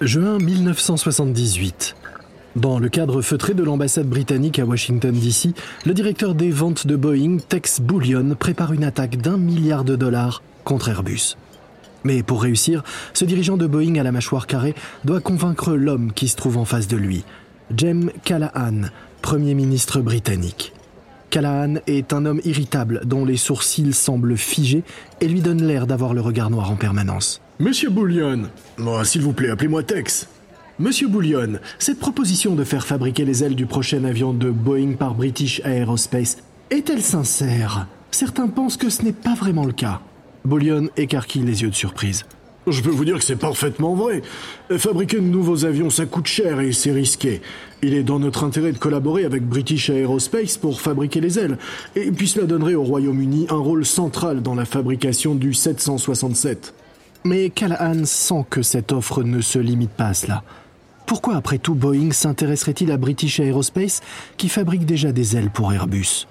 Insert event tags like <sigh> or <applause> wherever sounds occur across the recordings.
Juin 1978. Dans le cadre feutré de l'ambassade britannique à Washington, D.C., le directeur des ventes de Boeing, Tex Bullion, prépare une attaque d'un milliard de dollars contre Airbus. Mais pour réussir, ce dirigeant de Boeing à la mâchoire carrée doit convaincre l'homme qui se trouve en face de lui, Jem Callahan, Premier ministre britannique. Callahan est un homme irritable dont les sourcils semblent figés et lui donne l'air d'avoir le regard noir en permanence. Monsieur Bullion, moi, s'il vous plaît, appelez-moi Tex. Monsieur Bullion, cette proposition de faire fabriquer les ailes du prochain avion de Boeing par British Aerospace est-elle sincère? Certains pensent que ce n'est pas vraiment le cas. Bullion écarquille les yeux de surprise. Je peux vous dire que c'est parfaitement vrai. Fabriquer de nouveaux avions, ça coûte cher et c'est risqué. Il est dans notre intérêt de collaborer avec British Aerospace pour fabriquer les ailes. Et puis cela donnerait au Royaume-Uni un rôle central dans la fabrication du 767. Mais Callahan sent que cette offre ne se limite pas à cela. Pourquoi après tout Boeing s'intéresserait-il à British Aerospace qui fabrique déjà des ailes pour Airbus?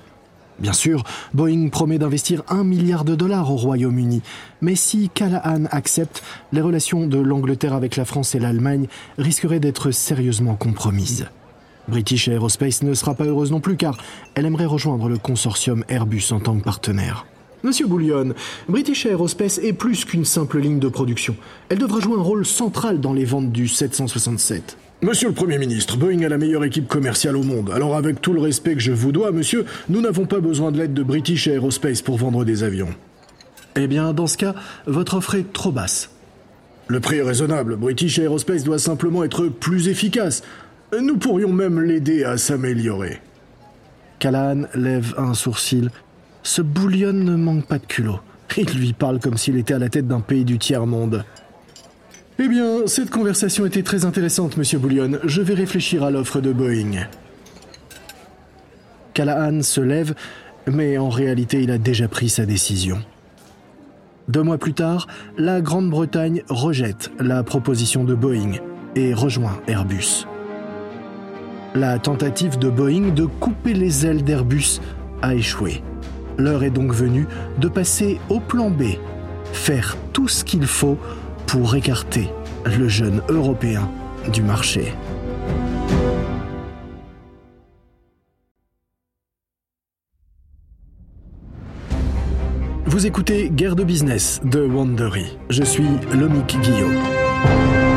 Bien sûr, Boeing promet d'investir un milliard de dollars au Royaume-Uni, mais si Callahan accepte, les relations de l'Angleterre avec la France et l'Allemagne risqueraient d'être sérieusement compromises. British Aerospace ne sera pas heureuse non plus car elle aimerait rejoindre le consortium Airbus en tant que partenaire. Monsieur Bouillon, British Aerospace est plus qu'une simple ligne de production. Elle devra jouer un rôle central dans les ventes du 767. Monsieur le Premier ministre, Boeing a la meilleure équipe commerciale au monde. Alors avec tout le respect que je vous dois, monsieur, nous n'avons pas besoin de l'aide de British Aerospace pour vendre des avions. Eh bien, dans ce cas, votre offre est trop basse. Le prix est raisonnable. British Aerospace doit simplement être plus efficace. Nous pourrions même l'aider à s'améliorer. Callahan lève un sourcil ce bouillon ne manque pas de culot. Il lui parle comme s'il était à la tête d'un pays du tiers-monde. Eh bien, cette conversation était très intéressante, monsieur Bouillon. Je vais réfléchir à l'offre de Boeing. Callahan se lève, mais en réalité, il a déjà pris sa décision. Deux mois plus tard, la Grande-Bretagne rejette la proposition de Boeing et rejoint Airbus. La tentative de Boeing de couper les ailes d'Airbus a échoué. L'heure est donc venue de passer au plan B, faire tout ce qu'il faut pour écarter le jeune Européen du marché. Vous écoutez Guerre de business de Wandery. Je suis Lomic Guillaume.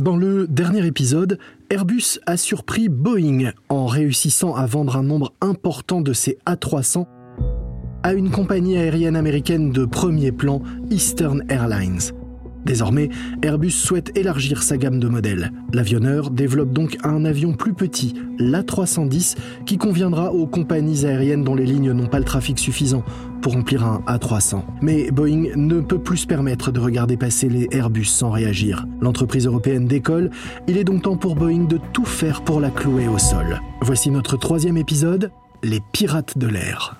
Dans le dernier épisode, Airbus a surpris Boeing en réussissant à vendre un nombre important de ses A300 à une compagnie aérienne américaine de premier plan, Eastern Airlines. Désormais, Airbus souhaite élargir sa gamme de modèles. L'avionneur développe donc un avion plus petit, l'A310, qui conviendra aux compagnies aériennes dont les lignes n'ont pas le trafic suffisant pour remplir un A300. Mais Boeing ne peut plus se permettre de regarder passer les Airbus sans réagir. L'entreprise européenne décolle, il est donc temps pour Boeing de tout faire pour la clouer au sol. Voici notre troisième épisode, les pirates de l'air.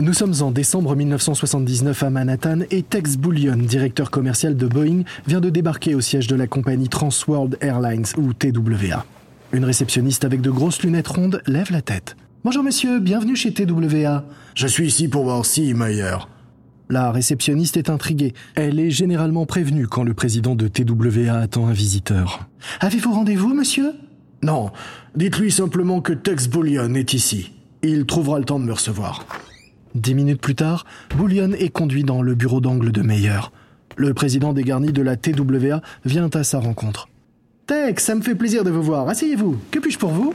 Nous sommes en décembre 1979 à Manhattan et Tex Bullion, directeur commercial de Boeing, vient de débarquer au siège de la compagnie Transworld Airlines ou TWA. Une réceptionniste avec de grosses lunettes rondes lève la tête. Bonjour monsieur, bienvenue chez TWA. Je suis ici pour voir si Mayer. La réceptionniste est intriguée. Elle est généralement prévenue quand le président de TWA attend un visiteur. Avez-vous rendez-vous, monsieur? Non. Dites-lui simplement que Tex Bullion est ici. Il trouvera le temps de me recevoir. Dix minutes plus tard, Bullion est conduit dans le bureau d'angle de Meyer. Le président dégarni de la TWA vient à sa rencontre. Tex, ça me fait plaisir de vous voir. Asseyez-vous. Que puis-je pour vous?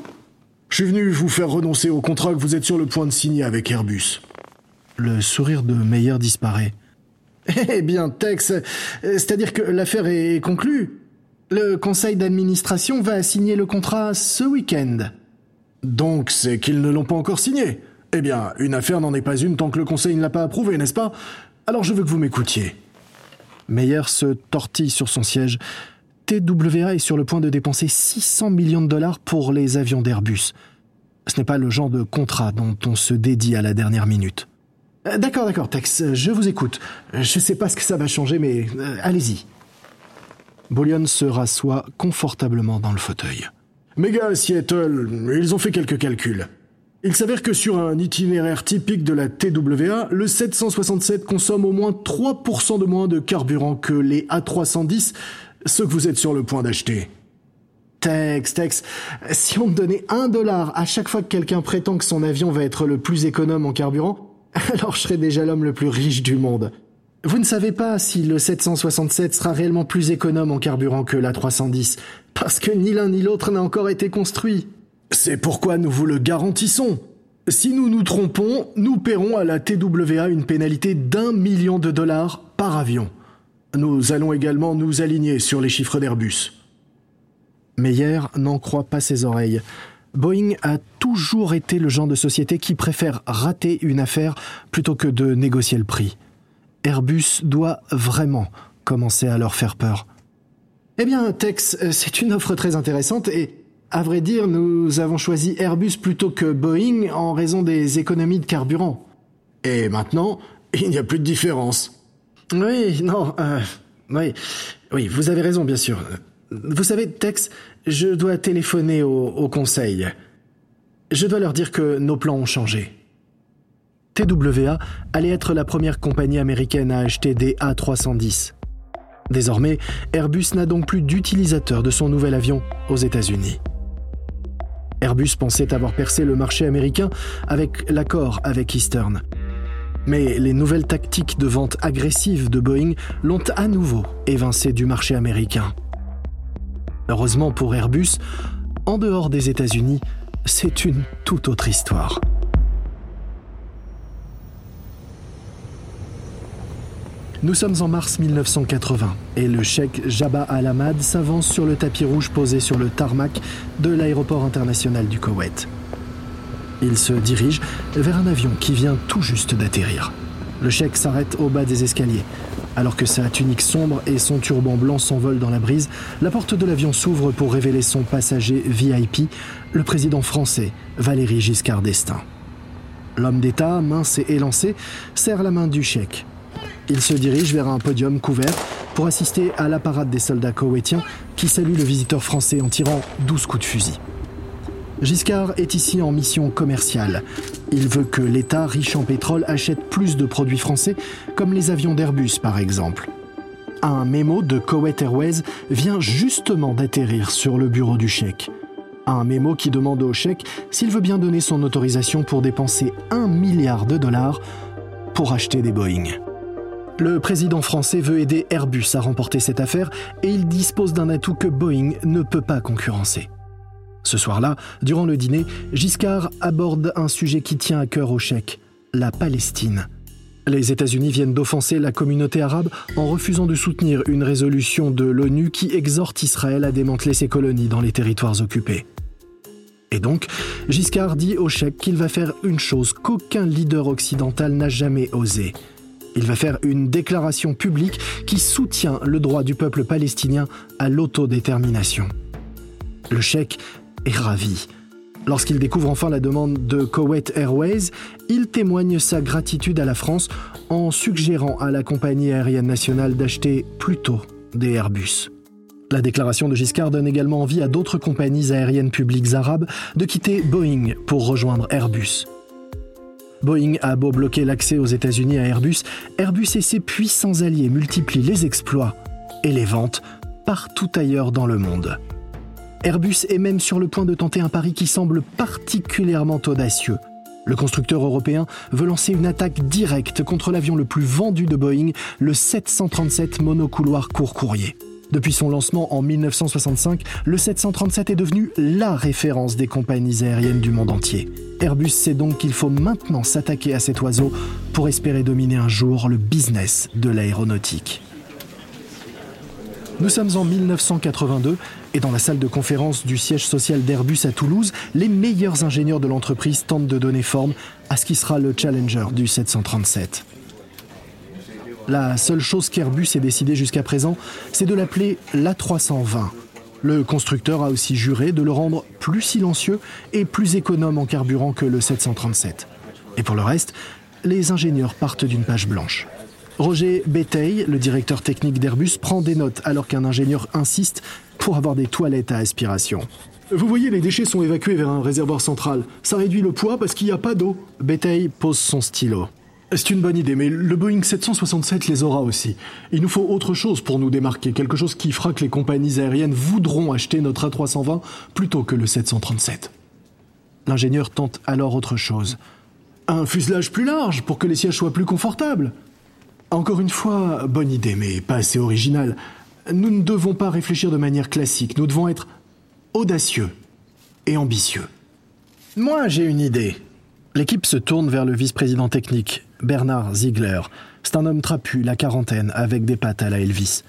Je suis venu vous faire renoncer au contrat que vous êtes sur le point de signer avec Airbus. Le sourire de Meyer disparaît. <laughs> Eh bien, Tex, c'est-à-dire que l'affaire est conclue. Le conseil d'administration va signer le contrat ce week-end. Donc c'est qu'ils ne l'ont pas encore signé. Eh bien, une affaire n'en est pas une tant que le Conseil ne l'a pas approuvée, n'est-ce pas? Alors je veux que vous m'écoutiez. Meyer se tortille sur son siège. TWA est sur le point de dépenser 600 millions de dollars pour les avions d'Airbus. Ce n'est pas le genre de contrat dont on se dédie à la dernière minute. Euh, d'accord, d'accord, Tex, je vous écoute. Je ne sais pas ce que ça va changer, mais euh, allez-y. Bullion se rassoit confortablement dans le fauteuil. Mes gars Seattle, ils ont fait quelques calculs. Il s'avère que sur un itinéraire typique de la TWA, le 767 consomme au moins 3% de moins de carburant que les A310, ceux que vous êtes sur le point d'acheter. Tex, Tex, si on me donnait un dollar à chaque fois que quelqu'un prétend que son avion va être le plus économe en carburant, <laughs> alors je serais déjà l'homme le plus riche du monde. Vous ne savez pas si le 767 sera réellement plus économe en carburant que l'A310, parce que ni l'un ni l'autre n'a encore été construit. C'est pourquoi nous vous le garantissons. Si nous nous trompons, nous paierons à la TWA une pénalité d'un million de dollars par avion. Nous allons également nous aligner sur les chiffres d'Airbus. Meyer n'en croit pas ses oreilles. Boeing a toujours été le genre de société qui préfère rater une affaire plutôt que de négocier le prix. Airbus doit vraiment commencer à leur faire peur. Eh bien, Tex, c'est une offre très intéressante et à vrai dire, nous avons choisi Airbus plutôt que Boeing en raison des économies de carburant. Et maintenant, <laughs> il n'y a plus de différence. Oui, non, euh, oui, oui, vous avez raison, bien sûr. Vous savez, Tex, je dois téléphoner au, conseil. Je dois leur dire que nos plans ont changé. TWA allait être la première compagnie américaine à acheter des A310. Désormais, Airbus n'a donc plus d'utilisateur de son nouvel avion aux États-Unis. Airbus pensait avoir percé le marché américain avec l'accord avec Eastern. Mais les nouvelles tactiques de vente agressive de Boeing l'ont à nouveau évincé du marché américain. Heureusement pour Airbus, en dehors des États-Unis, c'est une toute autre histoire. Nous sommes en mars 1980 et le cheikh Jabba Al-Ahmad s'avance sur le tapis rouge posé sur le tarmac de l'aéroport international du Koweït. Il se dirige vers un avion qui vient tout juste d'atterrir. Le cheikh s'arrête au bas des escaliers. Alors que sa tunique sombre et son turban blanc s'envolent dans la brise, la porte de l'avion s'ouvre pour révéler son passager VIP, le président français Valéry Giscard d'Estaing. L'homme d'État, mince et élancé, serre la main du cheikh il se dirige vers un podium couvert pour assister à la parade des soldats koweïtiens qui saluent le visiteur français en tirant 12 coups de fusil. Giscard est ici en mission commerciale. Il veut que l'État, riche en pétrole, achète plus de produits français, comme les avions d'Airbus par exemple. Un mémo de Koweït Airways vient justement d'atterrir sur le bureau du chèque. Un mémo qui demande au chèque s'il veut bien donner son autorisation pour dépenser un milliard de dollars pour acheter des Boeing. Le président français veut aider Airbus à remporter cette affaire et il dispose d'un atout que Boeing ne peut pas concurrencer. Ce soir-là, durant le dîner, Giscard aborde un sujet qui tient à cœur au Chèque, la Palestine. Les États-Unis viennent d'offenser la communauté arabe en refusant de soutenir une résolution de l'ONU qui exhorte Israël à démanteler ses colonies dans les territoires occupés. Et donc, Giscard dit au Chèque qu'il va faire une chose qu'aucun leader occidental n'a jamais osé il va faire une déclaration publique qui soutient le droit du peuple palestinien à l'autodétermination. Le cheikh est ravi. Lorsqu'il découvre enfin la demande de Kuwait Airways, il témoigne sa gratitude à la France en suggérant à la compagnie aérienne nationale d'acheter plutôt des Airbus. La déclaration de Giscard donne également envie à d'autres compagnies aériennes publiques arabes de quitter Boeing pour rejoindre Airbus. Boeing a beau bloquer l'accès aux États-Unis à Airbus, Airbus et ses puissants alliés multiplient les exploits et les ventes partout ailleurs dans le monde. Airbus est même sur le point de tenter un pari qui semble particulièrement audacieux. Le constructeur européen veut lancer une attaque directe contre l'avion le plus vendu de Boeing, le 737 monocouloir court courrier. Depuis son lancement en 1965, le 737 est devenu la référence des compagnies aériennes du monde entier. Airbus sait donc qu'il faut maintenant s'attaquer à cet oiseau pour espérer dominer un jour le business de l'aéronautique. Nous sommes en 1982 et dans la salle de conférence du siège social d'Airbus à Toulouse, les meilleurs ingénieurs de l'entreprise tentent de donner forme à ce qui sera le Challenger du 737. La seule chose qu'Airbus ait décidé jusqu'à présent, c'est de l'appeler l'A320. Le constructeur a aussi juré de le rendre plus silencieux et plus économe en carburant que le 737. Et pour le reste, les ingénieurs partent d'une page blanche. Roger Béteil, le directeur technique d'Airbus, prend des notes alors qu'un ingénieur insiste pour avoir des toilettes à aspiration. Vous voyez, les déchets sont évacués vers un réservoir central. Ça réduit le poids parce qu'il n'y a pas d'eau. Béteil pose son stylo. C'est une bonne idée, mais le Boeing 767 les aura aussi. Il nous faut autre chose pour nous démarquer, quelque chose qui fera que les compagnies aériennes voudront acheter notre A320 plutôt que le 737. L'ingénieur tente alors autre chose. Un fuselage plus large pour que les sièges soient plus confortables. Encore une fois, bonne idée, mais pas assez originale. Nous ne devons pas réfléchir de manière classique, nous devons être audacieux et ambitieux. Moi, j'ai une idée. L'équipe se tourne vers le vice-président technique, Bernard Ziegler. C'est un homme trapu, la quarantaine, avec des pattes à la Elvis.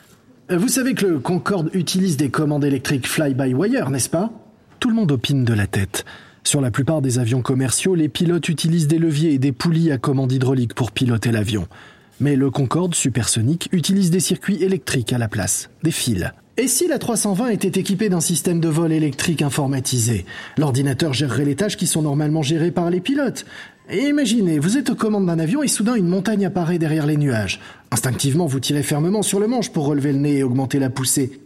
Vous savez que le Concorde utilise des commandes électriques fly-by-wire, n'est-ce pas? Tout le monde opine de la tête. Sur la plupart des avions commerciaux, les pilotes utilisent des leviers et des poulies à commande hydraulique pour piloter l'avion. Mais le Concorde supersonique utilise des circuits électriques à la place, des fils. Et si la 320 était équipée d'un système de vol électrique informatisé? L'ordinateur gérerait les tâches qui sont normalement gérées par les pilotes. Imaginez, vous êtes aux commandes d'un avion et soudain une montagne apparaît derrière les nuages. Instinctivement, vous tirez fermement sur le manche pour relever le nez et augmenter la poussée.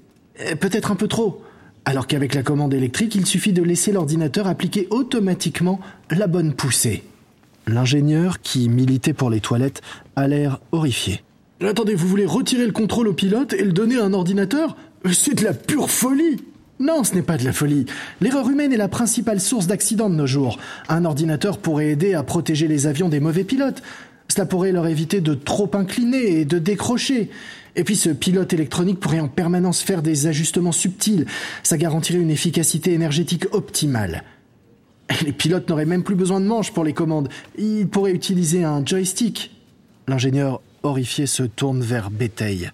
Peut-être un peu trop. Alors qu'avec la commande électrique, il suffit de laisser l'ordinateur appliquer automatiquement la bonne poussée. L'ingénieur, qui militait pour les toilettes, a l'air horrifié. Attendez, vous voulez retirer le contrôle au pilote et le donner à un ordinateur? C'est de la pure folie non, ce n'est pas de la folie. L'erreur humaine est la principale source d'accidents de nos jours. Un ordinateur pourrait aider à protéger les avions des mauvais pilotes. Cela pourrait leur éviter de trop incliner et de décrocher. Et puis ce pilote électronique pourrait en permanence faire des ajustements subtils. Ça garantirait une efficacité énergétique optimale. Les pilotes n'auraient même plus besoin de manches pour les commandes. Ils pourraient utiliser un joystick. L'ingénieur horrifié se tourne vers Béteil.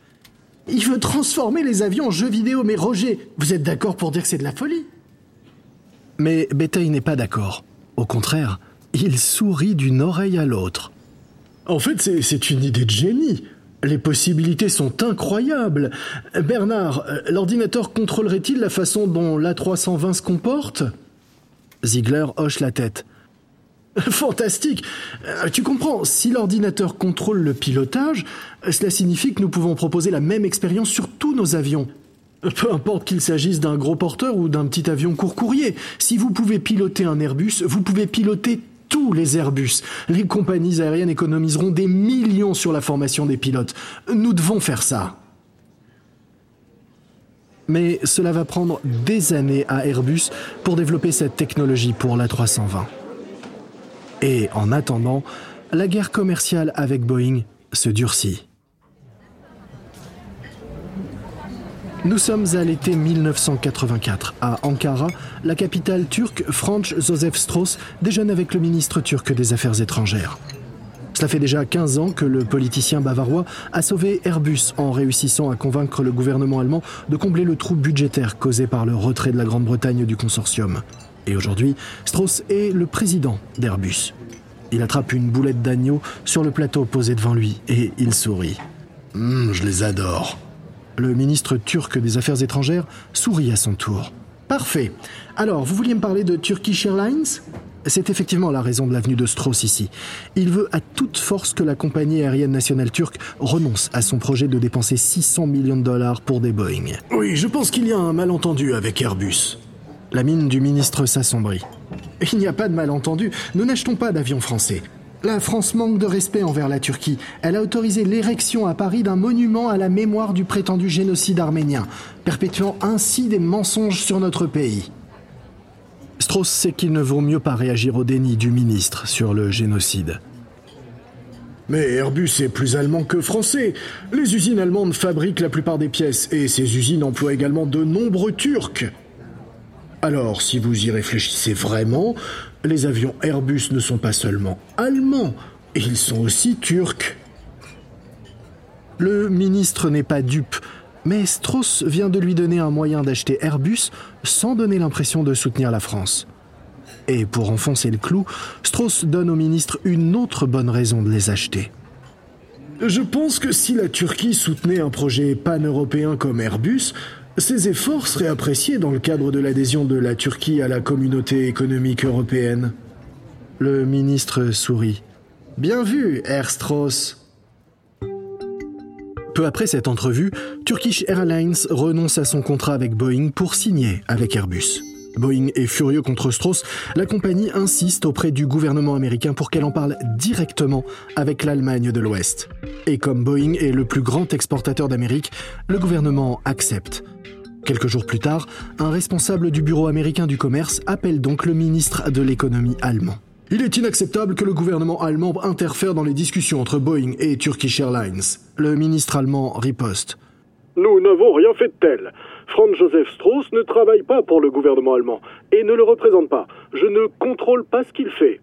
Il veut transformer les avions en jeux vidéo, mais Roger, vous êtes d'accord pour dire que c'est de la folie? Mais Béteil n'est pas d'accord. Au contraire, il sourit d'une oreille à l'autre. En fait, c'est une idée de génie. Les possibilités sont incroyables. Bernard, l'ordinateur contrôlerait-il la façon dont l'A320 se comporte? Ziegler hoche la tête. <laughs> Fantastique. Euh, tu comprends, si l'ordinateur contrôle le pilotage, cela signifie que nous pouvons proposer la même expérience sur tous nos avions. Peu importe qu'il s'agisse d'un gros porteur ou d'un petit avion court courrier. Si vous pouvez piloter un Airbus, vous pouvez piloter tous les Airbus. Les compagnies aériennes économiseront des millions sur la formation des pilotes. Nous devons faire ça. Mais cela va prendre des années à Airbus pour développer cette technologie pour la 320. Et en attendant, la guerre commerciale avec Boeing se durcit. Nous sommes à l'été 1984. À Ankara, la capitale turque, Franz Josef Strauss déjeune avec le ministre turc des Affaires étrangères. Cela fait déjà 15 ans que le politicien bavarois a sauvé Airbus en réussissant à convaincre le gouvernement allemand de combler le trou budgétaire causé par le retrait de la Grande-Bretagne du consortium. Et aujourd'hui, Strauss est le président d'Airbus. Il attrape une boulette d'agneau sur le plateau posé devant lui et il sourit. Hum, je les adore. Le ministre turc des Affaires étrangères sourit à son tour. Parfait. Alors, vous vouliez me parler de Turkish Airlines? C'est effectivement la raison de l'avenue de Strauss ici. Il veut à toute force que la compagnie aérienne nationale turque renonce à son projet de dépenser 600 millions de dollars pour des Boeing. Oui, je pense qu'il y a un malentendu avec Airbus. La mine du ministre s'assombrit. Il n'y a pas de malentendu. Nous n'achetons pas d'avions français. La France manque de respect envers la Turquie. Elle a autorisé l'érection à Paris d'un monument à la mémoire du prétendu génocide arménien, perpétuant ainsi des mensonges sur notre pays. Strauss sait qu'il ne vaut mieux pas réagir au déni du ministre sur le génocide. Mais Airbus est plus allemand que français. Les usines allemandes fabriquent la plupart des pièces et ces usines emploient également de nombreux Turcs. Alors, si vous y réfléchissez vraiment, les avions Airbus ne sont pas seulement allemands, ils sont aussi turcs. Le ministre n'est pas dupe, mais Strauss vient de lui donner un moyen d'acheter Airbus sans donner l'impression de soutenir la France. Et pour enfoncer le clou, Strauss donne au ministre une autre bonne raison de les acheter. Je pense que si la Turquie soutenait un projet pan-européen comme Airbus, Ces efforts seraient appréciés dans le cadre de l'adhésion de la Turquie à la communauté économique européenne. Le ministre sourit. Bien vu, Herr Strauss. Peu après cette entrevue, Turkish Airlines renonce à son contrat avec Boeing pour signer avec Airbus. Boeing est furieux contre Strauss, la compagnie insiste auprès du gouvernement américain pour qu'elle en parle directement avec l'Allemagne de l'Ouest. Et comme Boeing est le plus grand exportateur d'Amérique, le gouvernement accepte. Quelques jours plus tard, un responsable du bureau américain du commerce appelle donc le ministre de l'économie allemand. Il est inacceptable que le gouvernement allemand interfère dans les discussions entre Boeing et Turkish Airlines. Le ministre allemand riposte. Nous n'avons rien fait de tel. Franz Joseph Strauss ne travaille pas pour le gouvernement allemand et ne le représente pas. Je ne contrôle pas ce qu'il fait.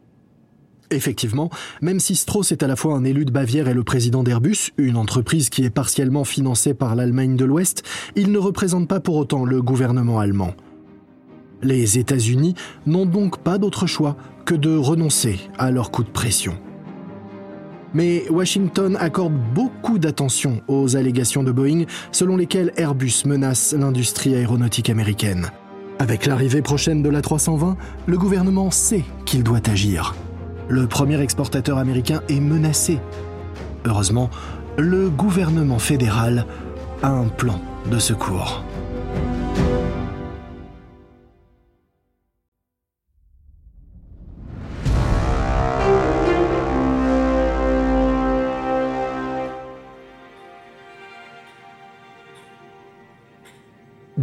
Effectivement, même si Strauss est à la fois un élu de Bavière et le président d'Airbus, une entreprise qui est partiellement financée par l'Allemagne de l'Ouest, il ne représente pas pour autant le gouvernement allemand. Les États-Unis n'ont donc pas d'autre choix que de renoncer à leur coup de pression. Mais Washington accorde beaucoup d'attention aux allégations de Boeing selon lesquelles Airbus menace l'industrie aéronautique américaine. Avec l'arrivée prochaine de la 320, le gouvernement sait qu'il doit agir. Le premier exportateur américain est menacé. Heureusement, le gouvernement fédéral a un plan de secours.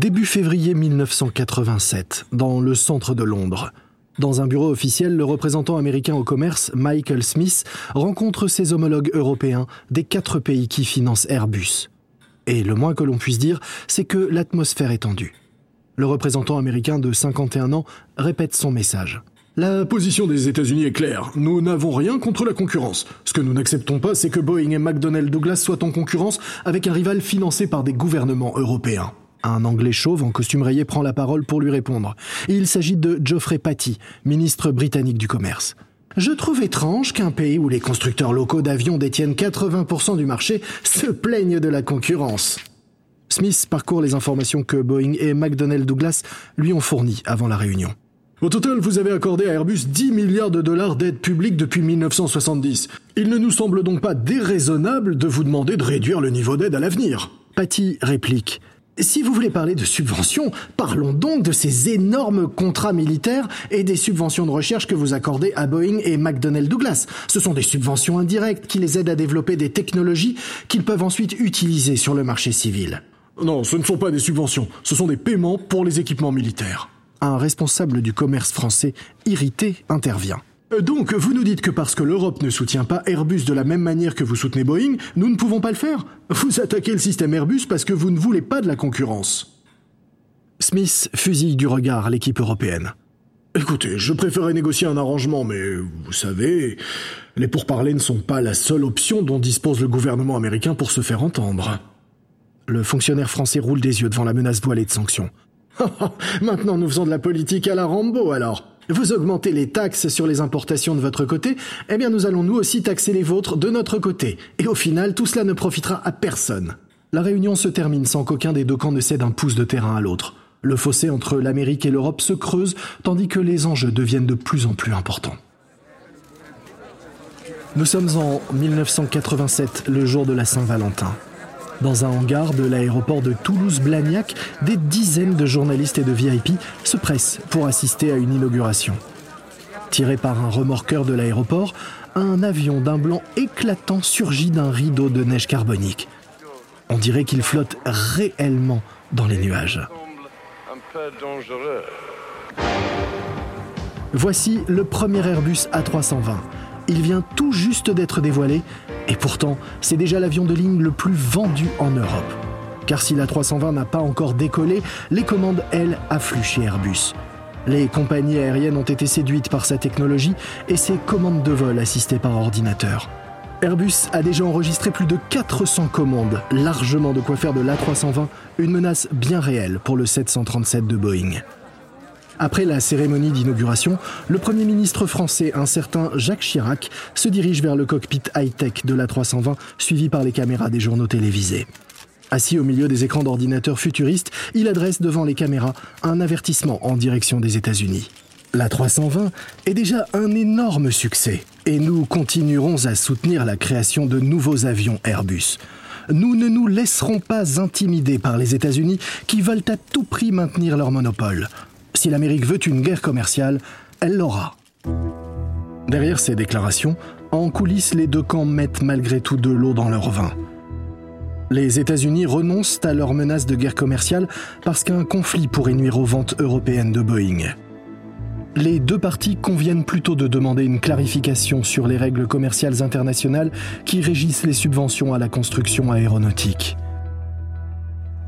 Début février 1987, dans le centre de Londres. Dans un bureau officiel, le représentant américain au commerce, Michael Smith, rencontre ses homologues européens des quatre pays qui financent Airbus. Et le moins que l'on puisse dire, c'est que l'atmosphère est tendue. Le représentant américain de 51 ans répète son message. La position des États-Unis est claire. Nous n'avons rien contre la concurrence. Ce que nous n'acceptons pas, c'est que Boeing et McDonnell Douglas soient en concurrence avec un rival financé par des gouvernements européens. Un Anglais chauve en costume rayé prend la parole pour lui répondre. Il s'agit de Geoffrey Patty, ministre britannique du Commerce. Je trouve étrange qu'un pays où les constructeurs locaux d'avions détiennent 80% du marché se plaignent de la concurrence. Smith parcourt les informations que Boeing et McDonnell Douglas lui ont fournies avant la réunion. Au total, vous avez accordé à Airbus 10 milliards de dollars d'aide publique depuis 1970. Il ne nous semble donc pas déraisonnable de vous demander de réduire le niveau d'aide à l'avenir. Patty réplique. Si vous voulez parler de subventions, parlons donc de ces énormes contrats militaires et des subventions de recherche que vous accordez à Boeing et McDonnell Douglas. Ce sont des subventions indirectes qui les aident à développer des technologies qu'ils peuvent ensuite utiliser sur le marché civil. Non, ce ne sont pas des subventions, ce sont des paiements pour les équipements militaires. Un responsable du commerce français, irrité, intervient. Euh, donc, vous nous dites que parce que l'Europe ne soutient pas Airbus de la même manière que vous soutenez Boeing, nous ne pouvons pas le faire Vous attaquez le système Airbus parce que vous ne voulez pas de la concurrence. Smith fusille du regard l'équipe européenne. Écoutez, je préférerais négocier un arrangement, mais vous savez, les pourparlers ne sont pas la seule option dont dispose le gouvernement américain pour se faire entendre. Le fonctionnaire français roule des yeux devant la menace voilée de sanctions. <laughs> Maintenant, nous faisons de la politique à la Rambo, alors. Vous augmentez les taxes sur les importations de votre côté, eh bien nous allons nous aussi taxer les vôtres de notre côté. Et au final, tout cela ne profitera à personne. La réunion se termine sans qu'aucun des deux camps ne cède un pouce de terrain à l'autre. Le fossé entre l'Amérique et l'Europe se creuse, tandis que les enjeux deviennent de plus en plus importants. Nous sommes en 1987, le jour de la Saint-Valentin. Dans un hangar de l'aéroport de Toulouse-Blagnac, des dizaines de journalistes et de VIP se pressent pour assister à une inauguration. Tiré par un remorqueur de l'aéroport, un avion d'un blanc éclatant surgit d'un rideau de neige carbonique. On dirait qu'il flotte réellement dans les nuages. Voici le premier Airbus A320. Il vient tout juste d'être dévoilé et pourtant, c'est déjà l'avion de ligne le plus vendu en Europe. Car si la 320 n'a pas encore décollé, les commandes, elles, affluent chez Airbus. Les compagnies aériennes ont été séduites par sa technologie et ses commandes de vol assistées par ordinateur. Airbus a déjà enregistré plus de 400 commandes, largement de quoi faire de l'A320 une menace bien réelle pour le 737 de Boeing. Après la cérémonie d'inauguration, le Premier ministre français, un certain Jacques Chirac, se dirige vers le cockpit high-tech de la 320, suivi par les caméras des journaux télévisés. Assis au milieu des écrans d'ordinateurs futuristes, il adresse devant les caméras un avertissement en direction des États-Unis. La 320 est déjà un énorme succès et nous continuerons à soutenir la création de nouveaux avions Airbus. Nous ne nous laisserons pas intimider par les États-Unis qui veulent à tout prix maintenir leur monopole. Si l'Amérique veut une guerre commerciale, elle l'aura. Derrière ces déclarations, en coulisses, les deux camps mettent malgré tout de l'eau dans leur vin. Les États-Unis renoncent à leur menace de guerre commerciale parce qu'un conflit pourrait nuire aux ventes européennes de Boeing les deux parties conviennent plutôt de demander une clarification sur les règles commerciales internationales qui régissent les subventions à la construction aéronautique.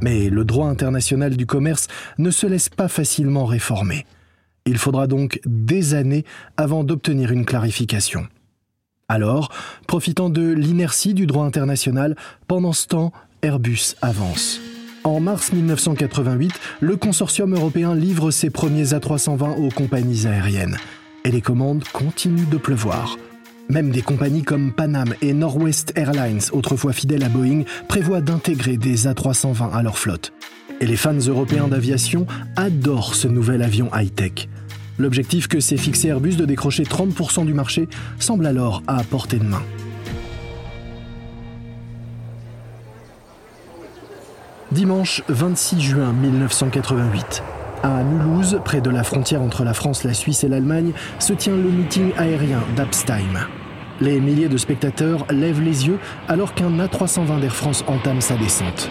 Mais le droit international du commerce ne se laisse pas facilement réformer. Il faudra donc des années avant d'obtenir une clarification. Alors, profitant de l'inertie du droit international, pendant ce temps, Airbus avance. En mars 1988, le consortium européen livre ses premiers A320 aux compagnies aériennes. Et les commandes continuent de pleuvoir. Même des compagnies comme Panam et Northwest Airlines, autrefois fidèles à Boeing, prévoient d'intégrer des A320 à leur flotte. Et les fans européens d'aviation adorent ce nouvel avion high-tech. L'objectif que s'est fixé Airbus de décrocher 30% du marché semble alors à portée de main. Dimanche 26 juin 1988. À Mulhouse, près de la frontière entre la France, la Suisse et l'Allemagne, se tient le meeting aérien d'Abstheim. Les milliers de spectateurs lèvent les yeux alors qu'un A320 d'Air France entame sa descente.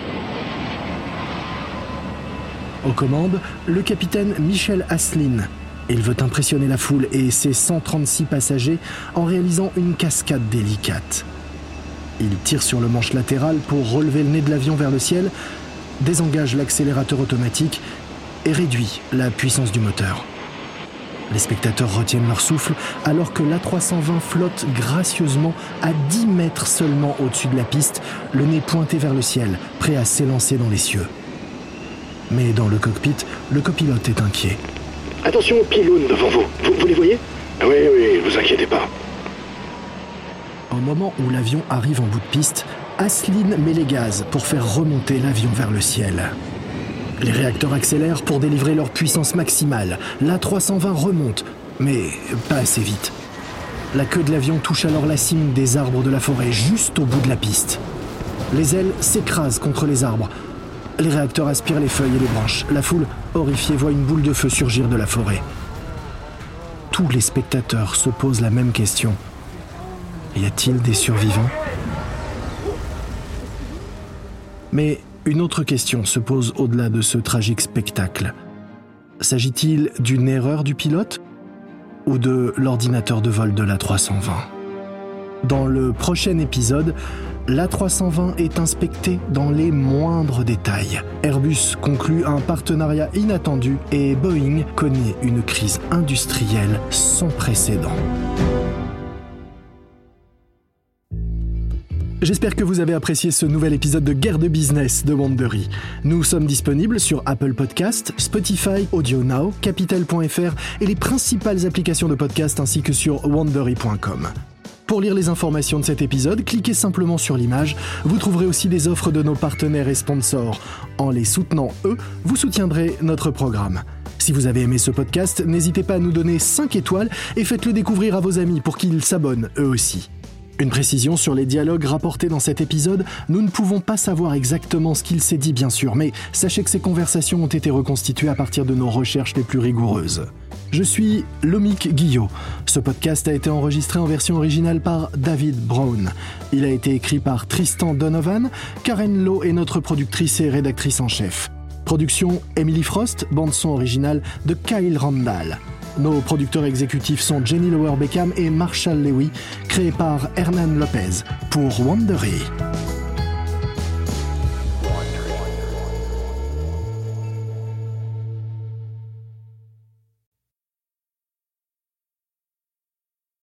Aux commandes, le capitaine Michel Asselin. Il veut impressionner la foule et ses 136 passagers en réalisant une cascade délicate. Il tire sur le manche latéral pour relever le nez de l'avion vers le ciel, désengage l'accélérateur automatique et réduit la puissance du moteur. Les spectateurs retiennent leur souffle alors que l'A320 flotte gracieusement à 10 mètres seulement au-dessus de la piste, le nez pointé vers le ciel, prêt à s'élancer dans les cieux. Mais dans le cockpit, le copilote est inquiet. Attention aux pylônes devant vous. vous. Vous les voyez? Oui, oui, vous inquiétez pas. Au moment où l'avion arrive en bout de piste, Asseline met les gaz pour faire remonter l'avion vers le ciel. Les réacteurs accélèrent pour délivrer leur puissance maximale. L'A320 remonte, mais pas assez vite. La queue de l'avion touche alors la cime des arbres de la forêt, juste au bout de la piste. Les ailes s'écrasent contre les arbres. Les réacteurs aspirent les feuilles et les branches. La foule, horrifiée, voit une boule de feu surgir de la forêt. Tous les spectateurs se posent la même question. Y a-t-il des survivants? Mais une autre question se pose au-delà de ce tragique spectacle. S'agit-il d'une erreur du pilote ou de l'ordinateur de vol de la 320 Dans le prochain épisode, la 320 est inspectée dans les moindres détails. Airbus conclut un partenariat inattendu et Boeing connaît une crise industrielle sans précédent. J'espère que vous avez apprécié ce nouvel épisode de Guerre de business de Wandery. Nous sommes disponibles sur Apple Podcast, Spotify, Audio Now, Capital.fr et les principales applications de podcast ainsi que sur wandery.com. Pour lire les informations de cet épisode, cliquez simplement sur l'image. Vous trouverez aussi des offres de nos partenaires et sponsors. En les soutenant, eux, vous soutiendrez notre programme. Si vous avez aimé ce podcast, n'hésitez pas à nous donner 5 étoiles et faites-le découvrir à vos amis pour qu'ils s'abonnent eux aussi. Une précision sur les dialogues rapportés dans cet épisode, nous ne pouvons pas savoir exactement ce qu'il s'est dit bien sûr, mais sachez que ces conversations ont été reconstituées à partir de nos recherches les plus rigoureuses. Je suis Lomik Guillot. Ce podcast a été enregistré en version originale par David Brown. Il a été écrit par Tristan Donovan. Karen Lowe est notre productrice et rédactrice en chef. Production Emily Frost, bande son originale de Kyle Randall. Nos producteurs exécutifs sont Jenny Lower Beckham et Marshall Lewy, créés par Hernan Lopez pour Wandery.